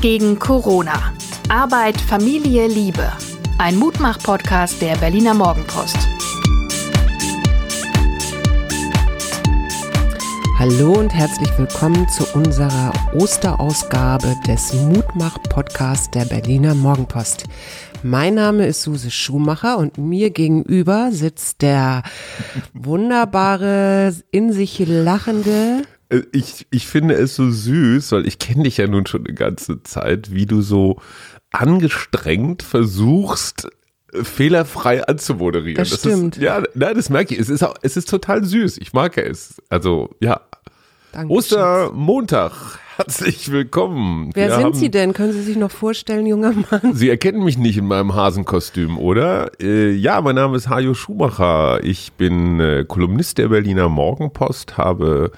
Gegen Corona. Arbeit, Familie, Liebe. Ein Mutmach-Podcast der Berliner Morgenpost. Hallo und herzlich willkommen zu unserer Osterausgabe des Mutmach-Podcasts der Berliner Morgenpost. Mein Name ist Suse Schumacher und mir gegenüber sitzt der wunderbare, in sich lachende ich, ich finde es so süß, weil ich kenne dich ja nun schon eine ganze Zeit, wie du so angestrengt versuchst, fehlerfrei anzumoderieren. Das, das stimmt. Ist, ja, nein, das merke ich. Es ist, auch, es ist total süß. Ich mag es. Also, ja. Danke, Ostermontag. Herzlich willkommen. Wer Wir sind Sie denn? Können Sie sich noch vorstellen, junger Mann? Sie erkennen mich nicht in meinem Hasenkostüm, oder? Äh, ja, mein Name ist Hajo Schumacher. Ich bin äh, Kolumnist der Berliner Morgenpost, habe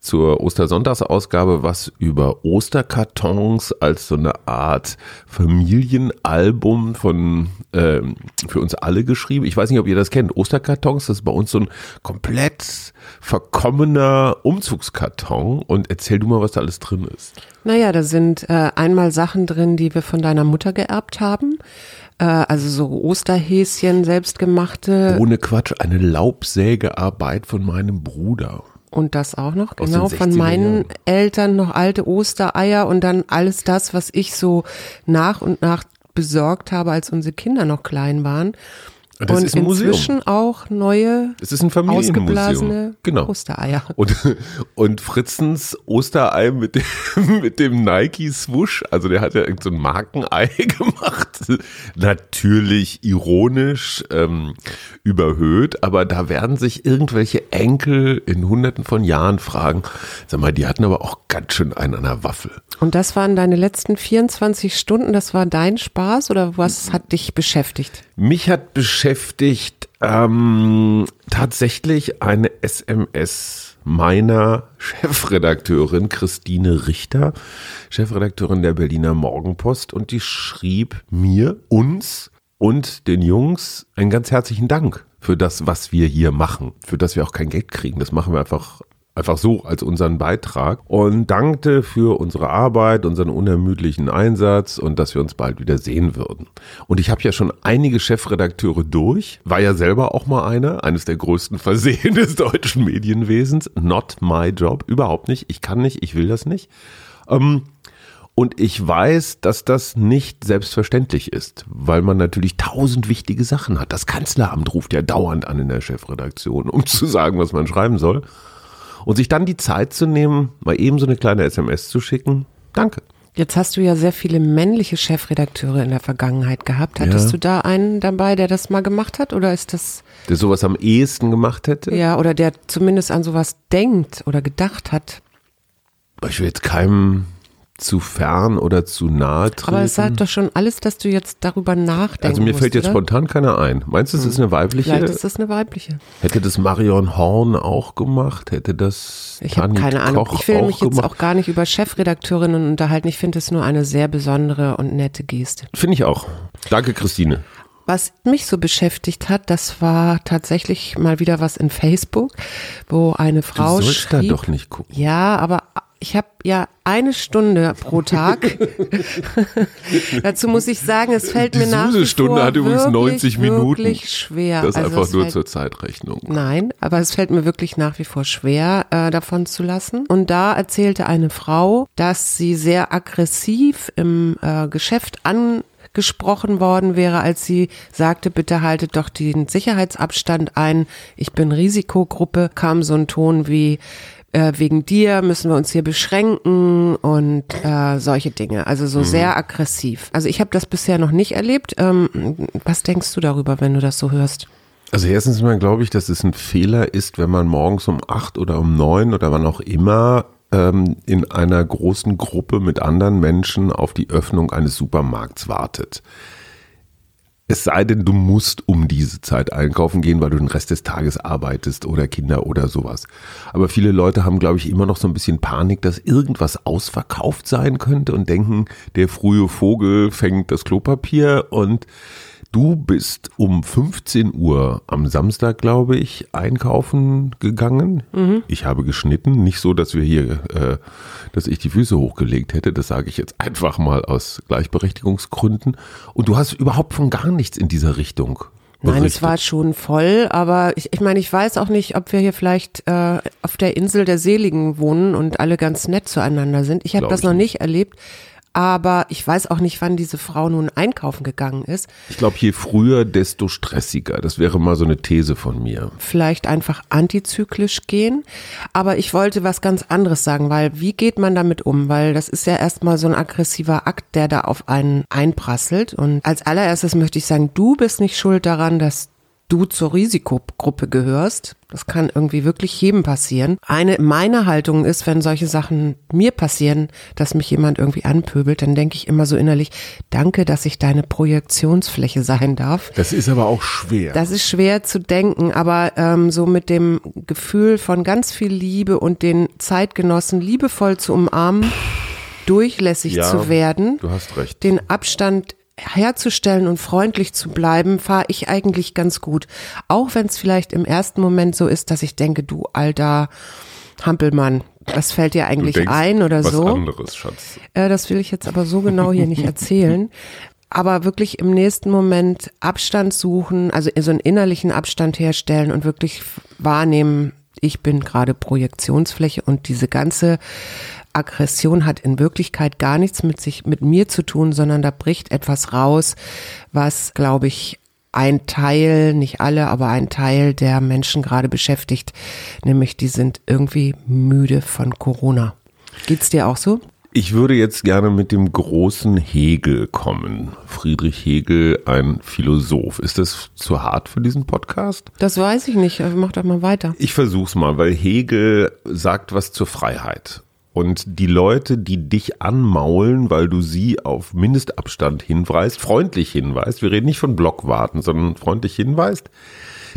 zur Ostersonntagsausgabe was über Osterkartons als so eine Art Familienalbum von ähm, für uns alle geschrieben. Ich weiß nicht, ob ihr das kennt. Osterkartons, das ist bei uns so ein komplett verkommener Umzugskarton. Und erzähl du mal, was da alles drin ist. Naja, da sind äh, einmal Sachen drin, die wir von deiner Mutter geerbt haben äh, also so Osterhäschen, selbstgemachte. Ohne Quatsch, eine Laubsägearbeit von meinem Bruder. Und das auch noch, genau, von meinen Jahren. Eltern noch alte Ostereier und dann alles das, was ich so nach und nach besorgt habe, als unsere Kinder noch klein waren. Das und ist ein inzwischen Museum. auch neue es ist ein Familienmuseum. genau. Ostereier. Und, und Fritzens Osterei mit dem, mit dem Nike Swoosh, also der hat ja so ein Markenei gemacht. Natürlich ironisch ähm, überhöht, aber da werden sich irgendwelche Enkel in hunderten von Jahren fragen, sag mal, die hatten aber auch ganz schön einen an der Waffel. Und das waren deine letzten 24 Stunden, das war dein Spaß oder was hat dich beschäftigt? Mich hat beschäftigt ähm, tatsächlich eine SMS meiner Chefredakteurin Christine Richter, Chefredakteurin der Berliner Morgenpost, und die schrieb mir, uns und den Jungs einen ganz herzlichen Dank für das, was wir hier machen, für das wir auch kein Geld kriegen. Das machen wir einfach einfach so als unseren Beitrag und dankte für unsere Arbeit, unseren unermüdlichen Einsatz und dass wir uns bald wieder sehen würden. Und ich habe ja schon einige Chefredakteure durch, war ja selber auch mal einer, eines der größten Versehen des deutschen Medienwesens. Not my job, überhaupt nicht. Ich kann nicht, ich will das nicht. Ähm, und ich weiß, dass das nicht selbstverständlich ist, weil man natürlich tausend wichtige Sachen hat. Das Kanzleramt ruft ja dauernd an in der Chefredaktion, um zu sagen, was man schreiben soll. Und sich dann die Zeit zu nehmen, mal eben so eine kleine SMS zu schicken, danke. Jetzt hast du ja sehr viele männliche Chefredakteure in der Vergangenheit gehabt. Hattest ja. du da einen dabei, der das mal gemacht hat oder ist das? Der sowas am ehesten gemacht hätte? Ja, oder der zumindest an sowas denkt oder gedacht hat. Ich will jetzt keinem zu fern oder zu nahe treten. Aber es sagt doch schon alles, dass du jetzt darüber nachdenkst. Also mir musst, fällt jetzt oder? spontan keiner ein. Meinst du, es ist eine weibliche? Vielleicht ist das eine weibliche. Hätte das Marion Horn auch gemacht? Hätte das Ich habe keine Ahnung. Koch ich will mich gemacht? jetzt auch gar nicht über Chefredakteurinnen unterhalten. Ich finde es nur eine sehr besondere und nette Geste. Finde ich auch. Danke, Christine. Was mich so beschäftigt hat, das war tatsächlich mal wieder was in Facebook, wo eine Frau du sollst schrieb, da doch nicht gucken. Ja, aber ich habe ja eine Stunde pro Tag. Dazu muss ich sagen, es fällt Die mir nach wie Stunde hat übrigens wirklich, 90 Minuten. wirklich schwer. Das ist Also einfach nur fällt- zur Zeitrechnung. Nein, aber es fällt mir wirklich nach wie vor schwer, äh, davon zu lassen. Und da erzählte eine Frau, dass sie sehr aggressiv im äh, Geschäft angesprochen worden wäre, als sie sagte, bitte haltet doch den Sicherheitsabstand ein. Ich bin Risikogruppe, kam so ein Ton wie, äh, wegen dir müssen wir uns hier beschränken und äh, solche Dinge. Also so sehr aggressiv. Also ich habe das bisher noch nicht erlebt. Ähm, was denkst du darüber, wenn du das so hörst? Also erstens mal glaube ich, dass es ein Fehler ist, wenn man morgens um acht oder um neun oder wann auch immer ähm, in einer großen Gruppe mit anderen Menschen auf die Öffnung eines Supermarkts wartet. Es sei denn, du musst um diese Zeit einkaufen gehen, weil du den Rest des Tages arbeitest oder Kinder oder sowas. Aber viele Leute haben, glaube ich, immer noch so ein bisschen Panik, dass irgendwas ausverkauft sein könnte und denken, der frühe Vogel fängt das Klopapier und Du bist um 15 Uhr am Samstag, glaube ich, einkaufen gegangen. Mhm. Ich habe geschnitten. Nicht so, dass wir hier, äh, dass ich die Füße hochgelegt hätte. Das sage ich jetzt einfach mal aus Gleichberechtigungsgründen. Und du hast überhaupt von gar nichts in dieser Richtung. Berichtet. Nein, es war schon voll, aber ich, ich meine, ich weiß auch nicht, ob wir hier vielleicht äh, auf der Insel der Seligen wohnen und alle ganz nett zueinander sind. Ich habe das noch nicht erlebt aber ich weiß auch nicht, wann diese Frau nun einkaufen gegangen ist. Ich glaube, je früher, desto stressiger. Das wäre mal so eine These von mir. Vielleicht einfach antizyklisch gehen. Aber ich wollte was ganz anderes sagen, weil wie geht man damit um? Weil das ist ja erstmal so ein aggressiver Akt, der da auf einen einprasselt. Und als allererstes möchte ich sagen, du bist nicht schuld daran, dass du zur Risikogruppe gehörst. Das kann irgendwie wirklich jedem passieren. Eine meiner Haltung ist, wenn solche Sachen mir passieren, dass mich jemand irgendwie anpöbelt, dann denke ich immer so innerlich, danke, dass ich deine Projektionsfläche sein darf. Das ist aber auch schwer. Das ist schwer zu denken, aber ähm, so mit dem Gefühl von ganz viel Liebe und den Zeitgenossen liebevoll zu umarmen, durchlässig Ja, zu werden, Du hast recht. den Abstand herzustellen und freundlich zu bleiben, fahre ich eigentlich ganz gut. Auch wenn es vielleicht im ersten Moment so ist, dass ich denke, du alter Hampelmann, was fällt dir eigentlich denkst ein oder was so? anderes, Schatz. Äh, das will ich jetzt aber so genau hier nicht erzählen. Aber wirklich im nächsten Moment Abstand suchen, also so einen innerlichen Abstand herstellen und wirklich wahrnehmen, ich bin gerade Projektionsfläche und diese ganze Aggression hat in Wirklichkeit gar nichts mit sich, mit mir zu tun, sondern da bricht etwas raus, was, glaube ich, ein Teil, nicht alle, aber ein Teil der Menschen gerade beschäftigt, nämlich die sind irgendwie müde von Corona. Geht's dir auch so? Ich würde jetzt gerne mit dem großen Hegel kommen. Friedrich Hegel, ein Philosoph. Ist das zu hart für diesen Podcast? Das weiß ich nicht. Mach doch mal weiter. Ich versuch's mal, weil Hegel sagt was zur Freiheit. Und die Leute, die dich anmaulen, weil du sie auf Mindestabstand hinweist, freundlich hinweist, wir reden nicht von Blockwarten, sondern freundlich hinweist,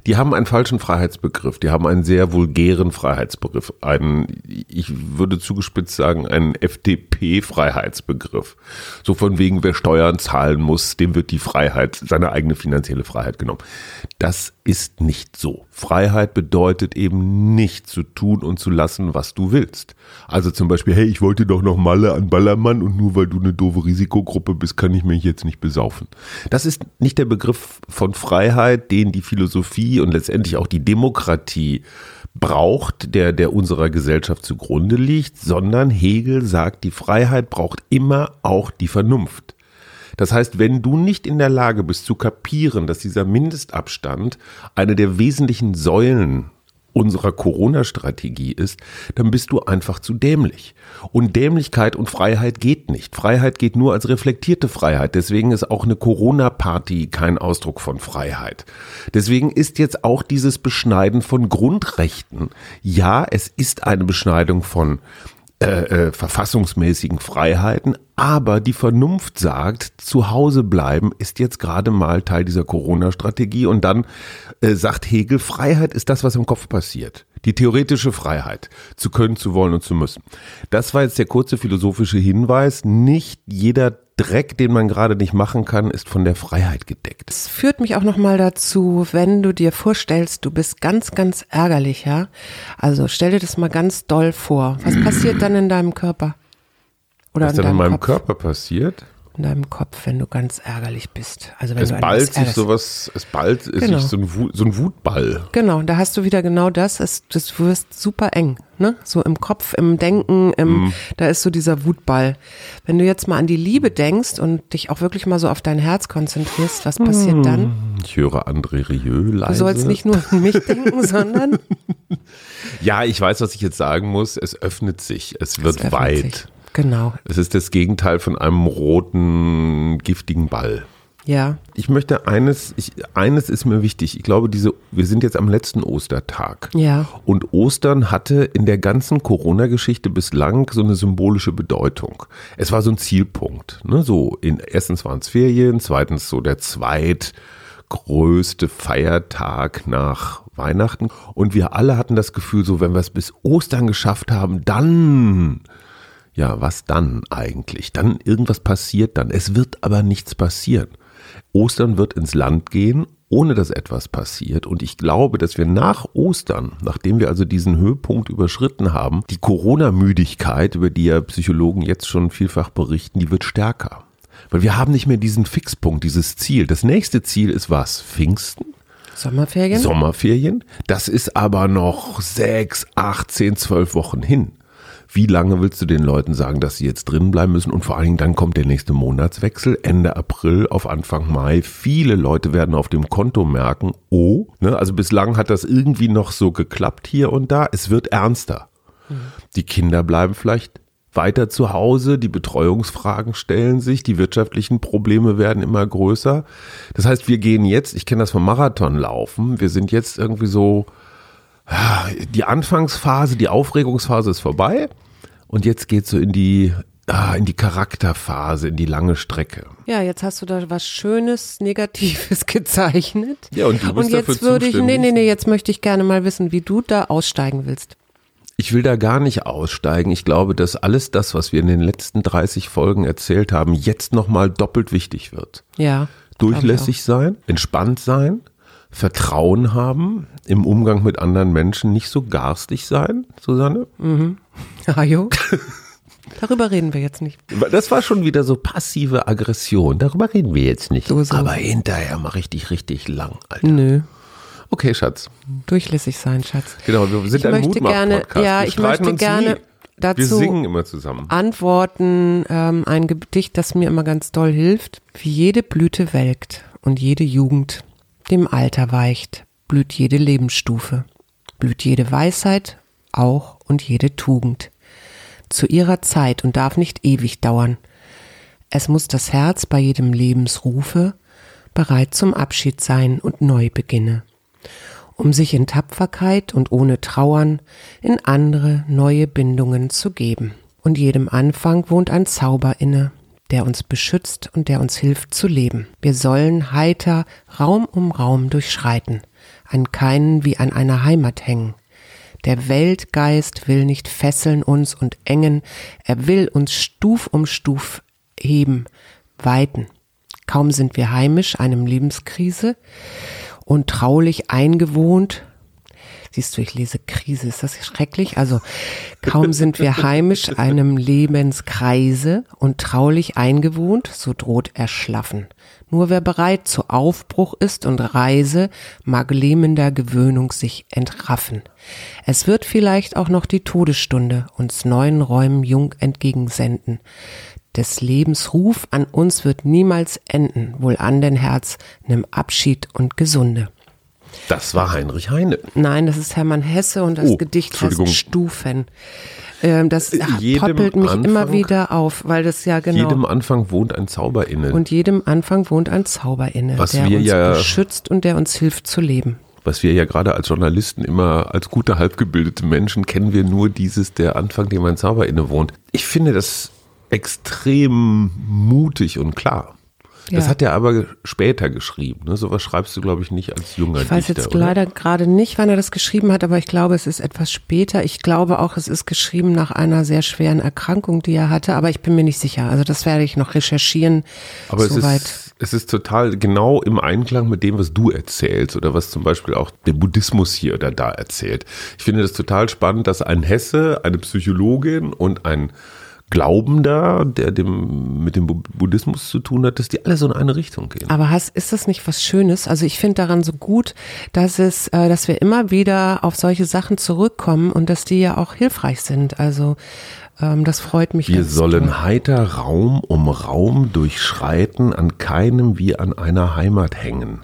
die haben einen falschen Freiheitsbegriff. Die haben einen sehr vulgären Freiheitsbegriff. Einen, ich würde zugespitzt sagen, einen FDP-Freiheitsbegriff. So von wegen, wer Steuern zahlen muss, dem wird die Freiheit, seine eigene finanzielle Freiheit genommen. Das ist nicht so. Freiheit bedeutet eben nicht zu tun und zu lassen, was du willst. Also zum Beispiel, hey, ich wollte doch noch Malle an Ballermann und nur weil du eine doofe Risikogruppe bist, kann ich mich jetzt nicht besaufen. Das ist nicht der Begriff von Freiheit, den die Philosophie und letztendlich auch die Demokratie braucht, der, der unserer Gesellschaft zugrunde liegt, sondern Hegel sagt, die Freiheit braucht immer auch die Vernunft. Das heißt, wenn du nicht in der Lage bist zu kapieren, dass dieser Mindestabstand eine der wesentlichen Säulen unserer Corona-Strategie ist, dann bist du einfach zu dämlich. Und Dämlichkeit und Freiheit geht nicht. Freiheit geht nur als reflektierte Freiheit. Deswegen ist auch eine Corona-Party kein Ausdruck von Freiheit. Deswegen ist jetzt auch dieses Beschneiden von Grundrechten. Ja, es ist eine Beschneidung von äh, äh, verfassungsmäßigen Freiheiten, aber die Vernunft sagt, zu Hause bleiben ist jetzt gerade mal Teil dieser Corona-Strategie und dann äh, sagt Hegel, Freiheit ist das, was im Kopf passiert. Die theoretische Freiheit, zu können, zu wollen und zu müssen. Das war jetzt der kurze philosophische Hinweis. Nicht jeder Dreck, den man gerade nicht machen kann, ist von der Freiheit gedeckt. Das führt mich auch nochmal dazu, wenn du dir vorstellst, du bist ganz, ganz ärgerlich, ja. Also stell dir das mal ganz doll vor. Was passiert dann in deinem Körper? Oder Was in dann in deinem meinem Kopf? Körper passiert? In deinem Kopf, wenn du ganz ärgerlich bist. Also wenn Es du ballt sich sowas, es ballt Genau. sich so ein, Wut, so ein Wutball. Genau, da hast du wieder genau das. Es, das wirst super eng, ne? So im Kopf, im Denken, im, Mhm. da ist so dieser Wutball. Wenn du jetzt mal an die Liebe denkst und dich auch wirklich mal so auf dein Herz konzentrierst, was passiert dann? Ich höre André Rieu leise. Du sollst nicht nur an mich denken, sondern Ja, ich weiß, was ich jetzt sagen muss. Es öffnet sich. Es wird es weit. sich. Genau, Es ist das Gegenteil von einem roten, giftigen Ball. ja. Ich möchte eines, ich, eines ist mir wichtig. Ich glaube, diese, wir sind jetzt am letzten Ostertag. Ja. Und Ostern hatte in der ganzen Corona-Geschichte bislang so eine symbolische Bedeutung. Es war so ein Zielpunkt. Ne? So in, erstens waren es Ferien, zweitens so der zweitgrößte Feiertag nach Weihnachten. Und wir alle hatten das Gefühl, so wenn wir es bis Ostern geschafft haben, dann ja, was dann eigentlich? Dann irgendwas passiert dann. Es wird aber nichts passieren. Ostern wird ins Land gehen, ohne dass etwas passiert. Und ich glaube, dass wir nach Ostern, nachdem wir also diesen Höhepunkt überschritten haben, die Corona-Müdigkeit, über die ja Psychologen jetzt schon vielfach berichten, die wird stärker. Weil wir haben nicht mehr diesen Fixpunkt, dieses Ziel. Das nächste Ziel ist was? Pfingsten? Sommerferien? Sommerferien. Das ist aber noch sechs, acht, zehn, zwölf Wochen hin. Wie lange willst du den Leuten sagen, dass sie jetzt drin bleiben müssen? Und vor allen Dingen dann kommt der nächste Monatswechsel, Ende April auf Anfang Mai. Viele Leute werden auf dem Konto merken, oh, ne, also bislang hat das irgendwie noch so geklappt hier und da. Es wird ernster. Die Kinder bleiben vielleicht weiter zu Hause, die Betreuungsfragen stellen sich, die wirtschaftlichen Probleme werden immer größer. Das heißt, wir gehen jetzt, ich kenne das vom Marathonlaufen, wir sind jetzt irgendwie so, die Anfangsphase, die Aufregungsphase ist vorbei und jetzt geht so in die ah, in die Charakterphase, in die lange Strecke. Ja, jetzt hast du da was Schönes, Negatives gezeichnet. Ja, und du bist und jetzt dafür würde ich, nee, nee, nee, jetzt möchte ich gerne mal wissen, wie du da aussteigen willst. Ich will da gar nicht aussteigen. Ich glaube, dass alles das, was wir in den letzten 30 Folgen erzählt haben, jetzt nochmal doppelt wichtig wird. Ja. Durchlässig sein, entspannt sein, Vertrauen haben, im Umgang mit anderen Menschen nicht so garstig sein, Susanne. Mhm. Ajo. Darüber reden wir jetzt nicht. Das war schon wieder so passive Aggression. Darüber reden wir jetzt nicht. So, so. Aber hinterher mal richtig, richtig lang, Alter. Nö. Okay, Schatz. Durchlässig sein, Schatz. Genau, wir sind Ich ein möchte gerne, ja, Wir ich möchte gerne nie. dazu Wir singen immer zusammen. antworten, ähm, ein Gedicht, das mir immer ganz doll hilft. Wie jede Blüte welkt und jede Jugend dem Alter weicht, blüht jede Lebensstufe, blüht jede Weisheit, auch und jede Tugend. Zu ihrer Zeit und darf nicht ewig dauern. Es muss das Herz bei jedem Lebensrufe bereit zum Abschied sein und neu beginne, um sich in Tapferkeit und ohne Trauern in andere neue Bindungen zu geben. Und jedem Anfang wohnt ein Zauber inne, der uns beschützt und der uns hilft zu leben. Wir sollen heiter Raum um Raum durchschreiten, an keinen wie an einer Heimat hängen. Der Weltgeist will nicht fesseln uns und engen, er will uns Stuf um Stuf heben, weiten. Kaum sind wir heimisch einem Lebenskrise und traulich eingewohnt. Siehst du, ich lese Krise, ist das schrecklich? Also kaum sind wir heimisch einem Lebenskreise und traulich eingewohnt, so droht Erschlaffen. Nur wer bereit zu Aufbruch ist und Reise, mag lähmender Gewöhnung sich entraffen. Es wird vielleicht auch noch die Todesstunde uns neuen Räumen jung entgegensenden. Des Lebens Ruf an uns wird niemals enden, wohl an den Herz, nimm Abschied und Gesunde. Das war Heinrich Heine. Nein, das ist Hermann Hesse und das Oh, Gedicht heißt Stufen. Ähm, das Jedem poppelt mich immer Anfang- wieder auf, weil das ja genau. Jedem Anfang wohnt ein Zauber inne. und jedem Anfang wohnt ein Zauber inne, Was der wir uns ja- beschützt und der uns hilft zu leben. was wir ja gerade als Journalisten immer als gute halbgebildete Menschen kennen wir nur dieses der Anfang, dem ein Zauber inne wohnt. Ich finde das extrem mutig und klar. Das Ja. hat er aber später geschrieben. Ne? Sowas schreibst du, glaube ich, nicht als junger Ich weiß Dichter, jetzt oder? leider gerade nicht, wann er das geschrieben hat, aber ich glaube, es ist etwas später. Ich glaube auch, es ist geschrieben nach einer sehr schweren Erkrankung, die er hatte, aber ich bin mir nicht sicher. Also das werde ich noch recherchieren. Aber es ist, es ist total genau im Einklang mit dem, was du erzählst oder was zum Beispiel auch der Buddhismus hier oder da erzählt. Ich finde das total spannend, dass ein Hesse, eine Psychologin und ein Glaubender, der dem, mit dem Bu- Buddhismus zu tun hat, dass die alle so in eine Richtung gehen. Aber hast, ist das nicht was Schönes? Also ich finde daran so gut, dass es, äh, dass wir immer wieder auf solche Sachen zurückkommen und dass die ja auch hilfreich sind. Also ähm, das freut mich. Wir sollen doll. heiter Raum um Raum durchschreiten, an keinem wie an einer Heimat hängen.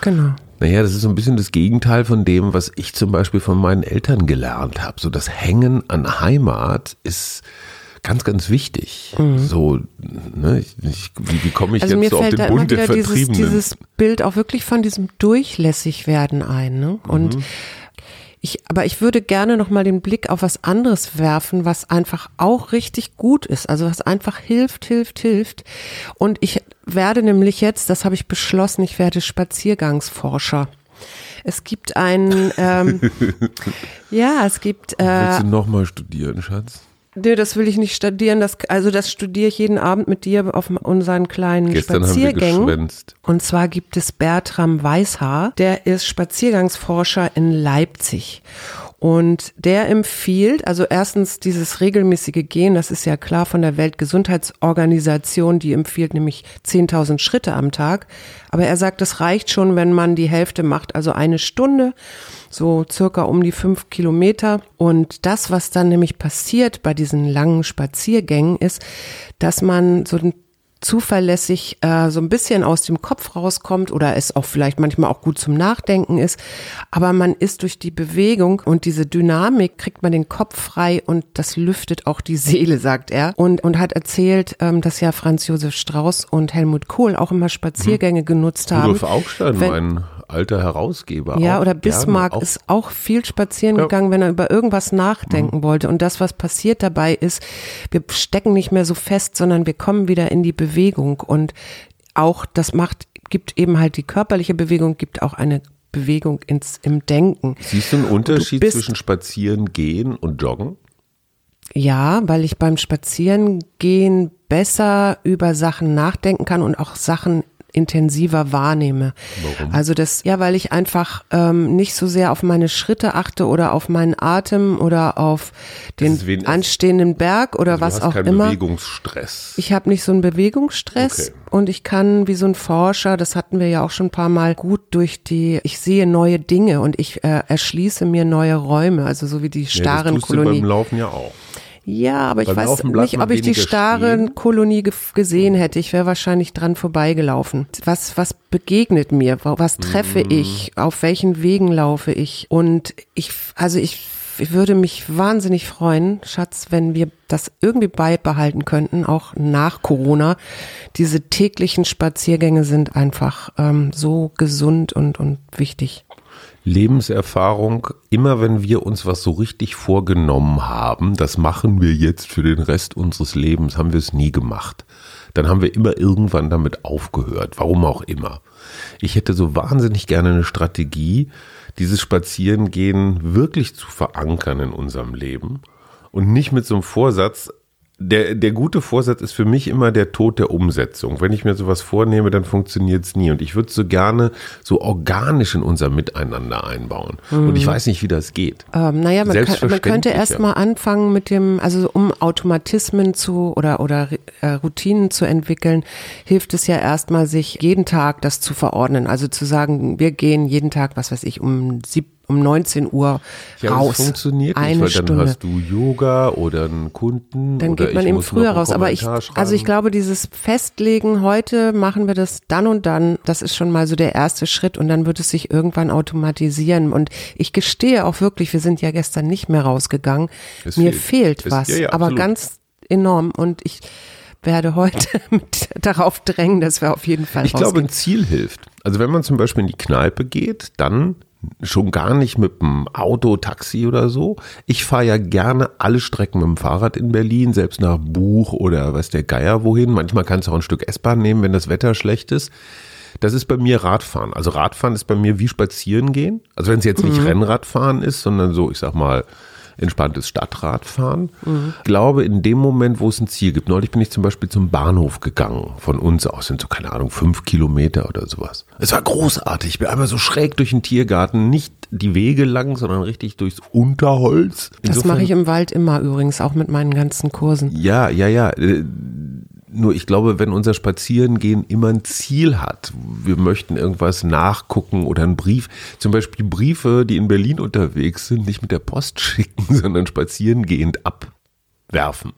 Genau. Naja, das ist so ein bisschen das Gegenteil von dem, was ich zum Beispiel von meinen Eltern gelernt habe. So das Hängen an Heimat ist ganz, ganz wichtig. So, ne, ich, ich, wie, wie komme ich Mhm. Also jetzt mir so auf den Bund der dieses, Vertriebenen? dieses Bild auch wirklich von diesem Durchlässigwerden ein. Ne? Und ich, aber ich würde gerne noch mal den Blick auf was anderes werfen, was einfach auch richtig gut ist. Also was einfach hilft, hilft, hilft. Und ich werde nämlich jetzt, das habe ich beschlossen, ich werde Spaziergangsforscher. Es gibt ein, ähm, ja, es gibt, Willst äh, du nochmal studieren, Schatz? Nee, das will ich nicht studieren. Das, also das studiere ich jeden Abend mit dir auf unseren kleinen Gestern Spaziergängen. haben wir geschwänzt. Und zwar gibt es Bertram Weishaar, der ist Spaziergangsforscher in Leipzig. Und der empfiehlt, also erstens dieses regelmäßige Gehen, das ist ja klar von der Weltgesundheitsorganisation, die empfiehlt nämlich 10.000 Schritte am Tag. Aber er sagt, das reicht schon, wenn man die Hälfte macht, also eine Stunde, so circa um die fünf Kilometer. Und das, was dann nämlich passiert bei diesen langen Spaziergängen, ist, dass man so ein zuverlässig äh, so ein bisschen aus dem Kopf rauskommt oder es auch vielleicht manchmal auch gut zum Nachdenken ist. Aber man ist durch die Bewegung und diese Dynamik kriegt man den Kopf frei und das lüftet auch die Seele, sagt er. Und, und hat erzählt, ähm, dass ja Franz Josef Strauß und Helmut Kohl auch immer Spaziergänge mhm. genutzt haben. Rudolf Augstein, Wenn, mein alter Herausgeber. ja, oder Bismarck auch ist auch viel spazieren Ja. gegangen, wenn er über irgendwas nachdenken wollte. Und das, was passiert dabei ist, wir stecken nicht mehr so fest, sondern wir kommen wieder in die Bewegung. Und auch das macht, gibt eben halt die körperliche Bewegung, gibt auch eine Bewegung ins, im Denken. Siehst du einen Unterschied bist- zwischen Spazieren gehen und Joggen? Ja, weil ich beim Spazierengehen besser über Sachen nachdenken kann und auch Sachen intensiver wahrnehme. Warum? Also das, ja, weil ich einfach ähm, nicht so sehr auf meine Schritte achte oder auf meinen Atem oder auf den anstehenden Berg oder Also was du auch keinen immer. Bewegungsstress. Ich habe nicht so einen Bewegungsstress Okay. und ich kann wie so ein Forscher, das hatten wir ja auch schon ein paar Mal, gut durch die, ich sehe neue Dinge und ich äh, erschließe mir neue Räume, also so wie die ja, das starren tust du Kolonien. beim Laufen ja auch. Ja, aber ich weiß nicht, ob ich die weniger starre stehen. Kolonie ge gesehen hätte. Ich wäre wahrscheinlich dran vorbeigelaufen. Was, was begegnet mir? Was treffe Mhm. ich? Auf welchen Wegen laufe ich? Und ich, also ich, ich würde mich wahnsinnig freuen, Schatz, wenn wir das irgendwie beibehalten könnten, auch nach Corona. Diese täglichen Spaziergänge sind einfach ähm, so gesund und, und wichtig. Lebenserfahrung, immer wenn wir uns was so richtig vorgenommen haben, das machen wir jetzt für den Rest unseres Lebens, haben wir es nie gemacht. Dann haben wir immer irgendwann damit aufgehört, warum auch immer. Ich hätte so wahnsinnig gerne eine Strategie, dieses Spazierengehen wirklich zu verankern in unserem Leben und nicht mit so einem Vorsatz, der, der gute Vorsatz ist für mich immer der Tod der Umsetzung. Wenn ich mir sowas vornehme, dann funktioniert es nie. Und ich würde so gerne so organisch in unser Miteinander einbauen. Und ich weiß nicht, wie das geht. Ähm, naja, man, kann, man könnte ja. erst mal anfangen mit dem, also um Automatismen zu oder, oder äh, Routinen zu entwickeln, hilft es ja erstmal, sich jeden Tag das zu verordnen. Also zu sagen, wir gehen jeden Tag, was weiß ich, um sieb, um 19 Uhr Ja, raus. das funktioniert Eine nicht, weil dann Stunde. hast du Yoga oder einen Kunden Dann geht man eben früher raus. Aber ich, also ich glaube, dieses Festlegen, heute machen wir das dann und dann, das ist schon mal so der erste Schritt und dann wird es sich irgendwann automatisieren. Und ich gestehe auch wirklich, wir sind ja gestern nicht mehr rausgegangen. Es Mir fehlt. fehlt Es- was, ja, ja, aber absolut. ganz enorm. Und ich werde heute darauf drängen, dass wir auf jeden Fall Ich glaube, rausgehen. ein Ziel hilft. Also wenn man zum Beispiel in die Kneipe geht, dann schon gar nicht mit dem Auto, Taxi oder so. Ich fahre ja gerne alle Strecken mit dem Fahrrad in Berlin, selbst nach Buch oder weiß der Geier wohin. Manchmal kannst du auch ein Stück S-Bahn nehmen, wenn das Wetter schlecht ist. Das ist bei mir Radfahren. Also Radfahren ist bei mir wie Spazieren gehen. Also wenn es jetzt nicht Rennradfahren ist, sondern so, ich sag mal, entspanntes Stadtradfahren. Ich glaube, in dem Moment, wo es ein Ziel gibt. Neulich bin ich zum Beispiel zum Bahnhof gegangen. Von uns aus sind so, keine Ahnung, fünf Kilometer oder sowas. Es war großartig. Ich bin einmal so schräg durch den Tiergarten. Nicht die Wege lang, sondern richtig durchs Unterholz. Das Insofern- mache ich im Wald immer übrigens, auch mit meinen ganzen Kursen. ja, ja, ja. Nur ich glaube, wenn unser Spazierengehen immer ein Ziel hat, wir möchten irgendwas nachgucken oder einen Brief, zum Beispiel Briefe, die in Berlin unterwegs sind, nicht mit der Post schicken, sondern spazierengehend abwerfen.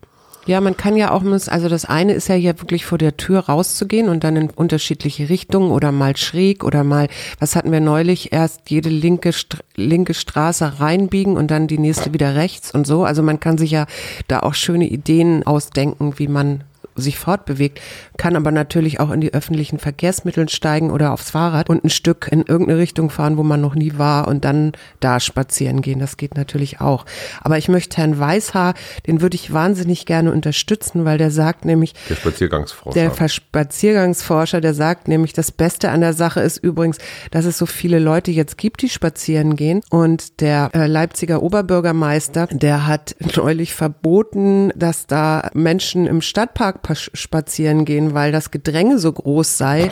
Ja, man kann ja auch, also das eine ist ja hier wirklich vor der Tür rauszugehen und dann in unterschiedliche Richtungen oder mal schräg oder mal, was hatten wir neulich, erst jede linke, linke Straße reinbiegen und dann die nächste wieder rechts und so. Also man kann sich ja da auch schöne Ideen ausdenken, wie man sich fortbewegt, kann aber natürlich auch in die öffentlichen Verkehrsmittel steigen oder aufs Fahrrad und ein Stück in irgendeine Richtung fahren, wo man noch nie war und dann da spazieren gehen. Das geht natürlich auch. Aber ich möchte Herrn Weißhaar, den würde ich wahnsinnig gerne unterstützen, weil der sagt nämlich, der Spaziergangsforscher. Der Spaziergangsforscher, der sagt nämlich, das Beste an der Sache ist übrigens, dass es so viele Leute jetzt gibt, die spazieren gehen. Und der äh, Leipziger Oberbürgermeister, der hat neulich verboten, dass da Menschen im Stadtpark spazieren gehen, weil das Gedränge so groß sei.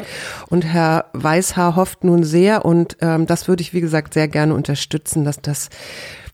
Und Herr Weißhaar hofft nun sehr, und ähm, das würde ich, wie gesagt, sehr gerne unterstützen, dass das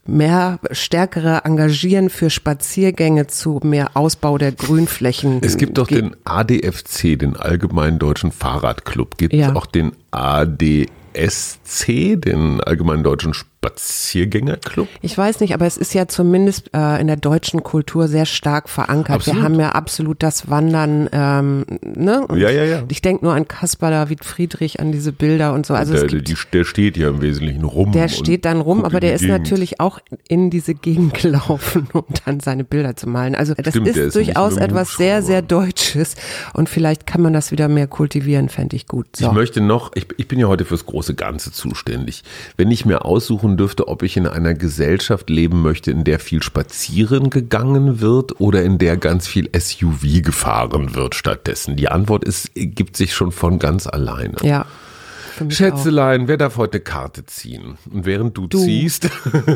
mehr stärkere Engagieren für Spaziergänge zu mehr Ausbau der Grünflächen. Es gibt doch den ADFC, den Allgemeinen Deutschen Fahrradclub. Gibt es ja. auch den ADSC, den Allgemeinen Deutschen Spaziergängerclub? Ich weiß nicht, aber es ist ja zumindest äh, in der deutschen Kultur sehr stark verankert. Absolut. Wir haben ja absolut das Wandern. Ähm, ne? ja, ja, ja. Ich denke nur an Kaspar David Friedrich, an diese Bilder und so. Also der, die, der steht ja im Wesentlichen rum. Der steht dann rum, aber der ist Gegend. natürlich auch in diese Gegend gelaufen, um dann seine Bilder zu malen. Also das Stimmt, ist, ist durchaus etwas sehr, sehr Deutsches und vielleicht kann man das wieder mehr kultivieren, fände ich gut. So. Ich möchte noch, ich, ich bin ja heute fürs große Ganze zuständig. Wenn ich mir aussuchen aussuchen dürfte, ob ich in einer Gesellschaft leben möchte, in der viel spazieren gegangen wird oder in der ganz viel SUV gefahren wird stattdessen. Die Antwort ist, gibt sich schon von ganz alleine. Ja. Schätzelein, wer darf heute Karte ziehen? Und während du, du. ziehst,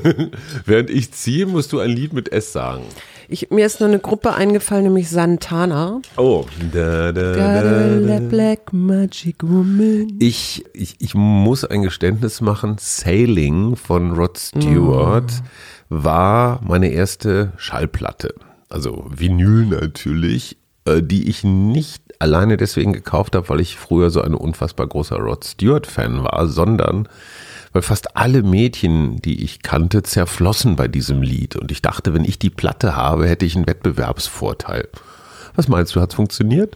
während ich ziehe, musst du ein Lied mit S sagen. Ich, mir ist nur eine Gruppe eingefallen, nämlich Santana. Oh. Da, da, da, Black Magic Woman. Ich, ich, ich muss ein Geständnis machen. Sailing von Rod Stewart mm. war meine erste Schallplatte. Also Vinyl natürlich, äh, die ich nicht alleine deswegen gekauft habe, weil ich früher so ein unfassbar großer Rod Stewart-Fan war, sondern weil fast alle Mädchen, die ich kannte, zerflossen bei diesem Lied. Und ich dachte, wenn ich die Platte habe, hätte ich einen Wettbewerbsvorteil. Was meinst du, hat es funktioniert?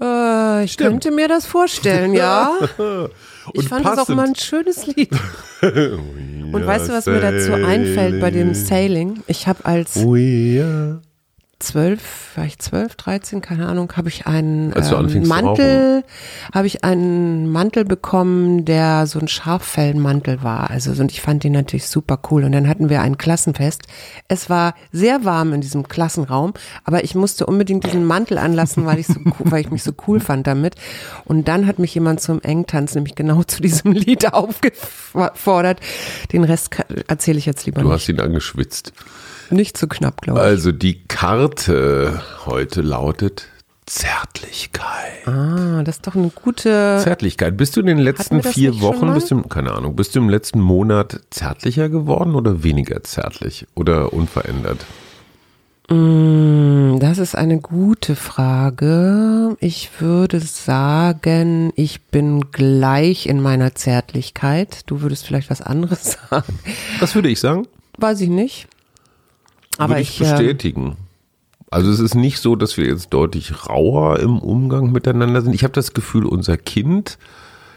Äh, ich Stimmt. könnte mir das vorstellen, ja. ich fand es auch mal ein schönes Lied. Und weißt du, was mir dazu einfällt bei dem Sailing? Ich habe als zwölf, war ich zwölf, dreizehn, keine Ahnung, habe ich einen ähm, Mantel, habe ich einen Mantel bekommen, der so ein Schaffellenmantel war. Also und ich fand den natürlich super cool. Und dann hatten wir ein Klassenfest. Es war sehr warm in diesem Klassenraum, aber ich musste unbedingt diesen Mantel anlassen, weil ich so weil ich mich so cool fand damit. Und dann hat mich jemand zum Engtanz nämlich genau zu diesem Lied aufgefordert. Den Rest erzähle ich jetzt lieber du nicht. Du hast ihn angeschwitzt. Nicht zu knapp, glaube ich. Also die Karte heute lautet Zärtlichkeit. Ah, das ist doch eine gute Zärtlichkeit. Bist du in den letzten vier Wochen, bist du, keine Ahnung, bist du im letzten Monat zärtlicher geworden oder weniger zärtlich oder unverändert? Mm, das ist eine gute Frage. Ich würde sagen, ich bin gleich in meiner Zärtlichkeit. Du würdest vielleicht was anderes sagen. Was würde ich sagen? Weiß ich nicht. Aber Würde ich, ich ähm, bestätigen. Also es ist nicht so, dass wir jetzt deutlich rauer im Umgang miteinander sind. Ich habe das Gefühl, unser Kind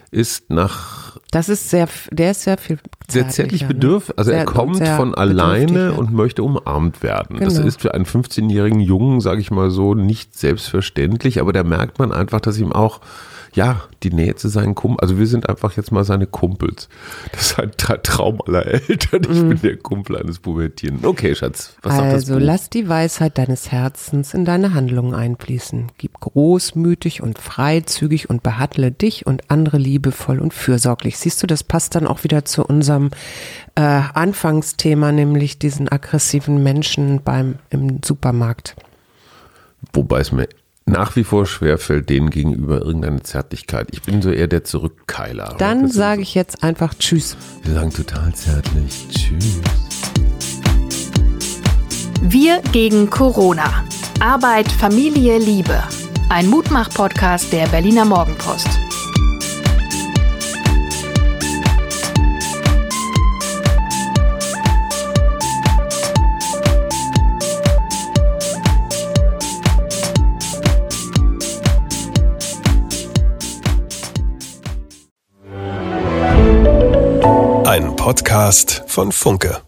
ist nach. Das ist sehr, der ist sehr viel. Sehr zärtlich ne? bedürftig. Also sehr, er kommt von alleine und möchte umarmt werden. Genau. Das ist für einen 15-jährigen Jungen, sage ich mal so, nicht selbstverständlich. Aber da merkt man einfach, dass ihm auch ja, die Nähe zu seinen Kumpels. Also wir sind einfach jetzt mal seine Kumpels. Das ist ein Traum aller Eltern. Ich mhm. bin der Kumpel eines Pubertierenden. Okay, Schatz, was also, sagt das Also lass die Weisheit deines Herzens in deine Handlungen einfließen. Gib großmütig und freizügig und behandle dich und andere liebevoll und fürsorglich. Siehst du, das passt dann auch wieder zu unserem äh, Anfangsthema, nämlich diesen aggressiven Menschen beim im Supermarkt. Wobei es mir nach wie vor schwerfällt, denen gegenüber irgendeine Zärtlichkeit. Ich bin so eher der Zurückkeiler. Dann sage ich jetzt einfach Tschüss. Wir sagen total zärtlich Tschüss. Wir gegen Corona. Arbeit, Familie, Liebe. Ein Mutmach-Podcast der Berliner Morgenpost. Podcast von Funke.